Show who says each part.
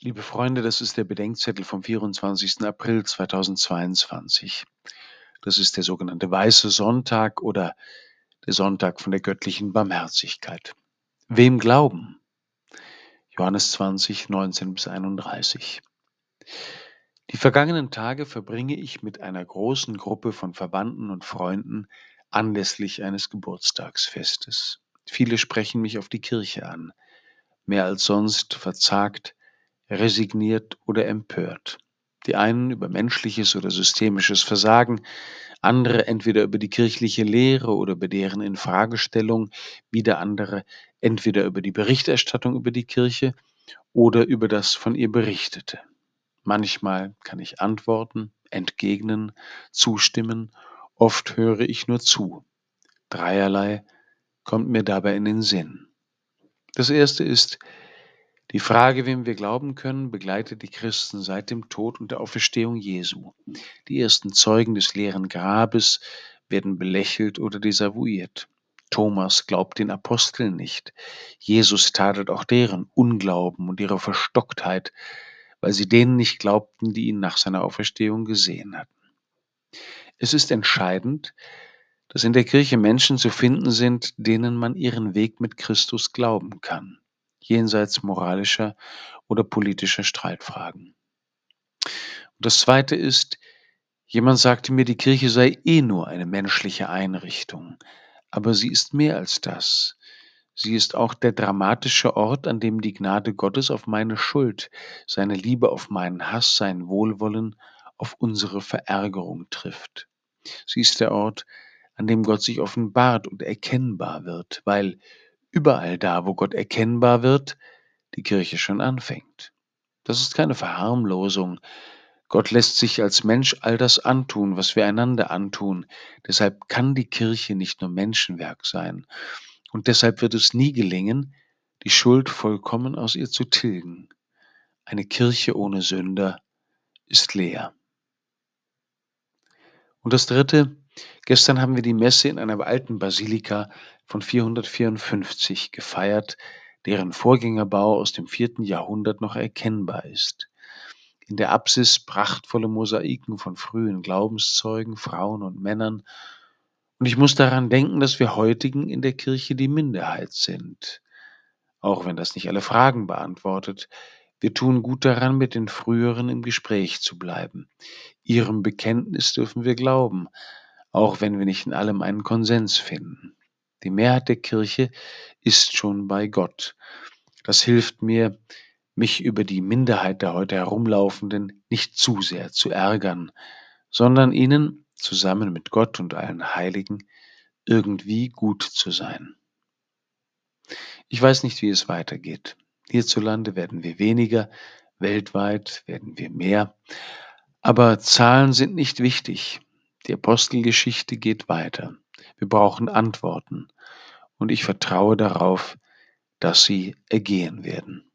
Speaker 1: Liebe Freunde, das ist der Bedenkzettel vom 24. April 2022. Das ist der sogenannte Weiße Sonntag oder der Sonntag von der göttlichen Barmherzigkeit. Wem glauben? Johannes 20, 19 bis 31. Die vergangenen Tage verbringe ich mit einer großen Gruppe von Verwandten und Freunden anlässlich eines Geburtstagsfestes. Viele sprechen mich auf die Kirche an. Mehr als sonst verzagt, resigniert oder empört. Die einen über menschliches oder systemisches Versagen, andere entweder über die kirchliche Lehre oder über deren Infragestellung, wieder andere entweder über die Berichterstattung über die Kirche oder über das von ihr Berichtete. Manchmal kann ich antworten, entgegnen, zustimmen, oft höre ich nur zu. Dreierlei kommt mir dabei in den Sinn. Das erste ist, die Frage, wem wir glauben können, begleitet die Christen seit dem Tod und der Auferstehung Jesu. Die ersten Zeugen des leeren Grabes werden belächelt oder desavouiert. Thomas glaubt den Aposteln nicht. Jesus tadelt auch deren Unglauben und ihre Verstocktheit, weil sie denen nicht glaubten, die ihn nach seiner Auferstehung gesehen hatten. Es ist entscheidend, dass in der Kirche Menschen zu finden sind, denen man ihren Weg mit Christus glauben kann jenseits moralischer oder politischer Streitfragen. Und das Zweite ist, jemand sagte mir, die Kirche sei eh nur eine menschliche Einrichtung, aber sie ist mehr als das. Sie ist auch der dramatische Ort, an dem die Gnade Gottes auf meine Schuld, seine Liebe auf meinen Hass, sein Wohlwollen auf unsere Verärgerung trifft. Sie ist der Ort, an dem Gott sich offenbart und erkennbar wird, weil überall da, wo Gott erkennbar wird, die Kirche schon anfängt. Das ist keine Verharmlosung. Gott lässt sich als Mensch all das antun, was wir einander antun. Deshalb kann die Kirche nicht nur Menschenwerk sein. Und deshalb wird es nie gelingen, die Schuld vollkommen aus ihr zu tilgen. Eine Kirche ohne Sünder ist leer. Und das Dritte, gestern haben wir die Messe in einer alten Basilika von 454 gefeiert, deren Vorgängerbau aus dem vierten Jahrhundert noch erkennbar ist. In der Apsis prachtvolle Mosaiken von frühen Glaubenszeugen, Frauen und Männern. Und ich muss daran denken, dass wir heutigen in der Kirche die Minderheit sind. Auch wenn das nicht alle Fragen beantwortet, wir tun gut daran, mit den früheren im Gespräch zu bleiben. Ihrem Bekenntnis dürfen wir glauben, auch wenn wir nicht in allem einen Konsens finden. Die Mehrheit der Kirche ist schon bei Gott. Das hilft mir, mich über die Minderheit der heute herumlaufenden nicht zu sehr zu ärgern, sondern ihnen, zusammen mit Gott und allen Heiligen, irgendwie gut zu sein. Ich weiß nicht, wie es weitergeht. Hierzulande werden wir weniger, weltweit werden wir mehr, aber Zahlen sind nicht wichtig. Die Apostelgeschichte geht weiter. Wir brauchen Antworten. Und ich vertraue darauf, dass sie ergehen werden.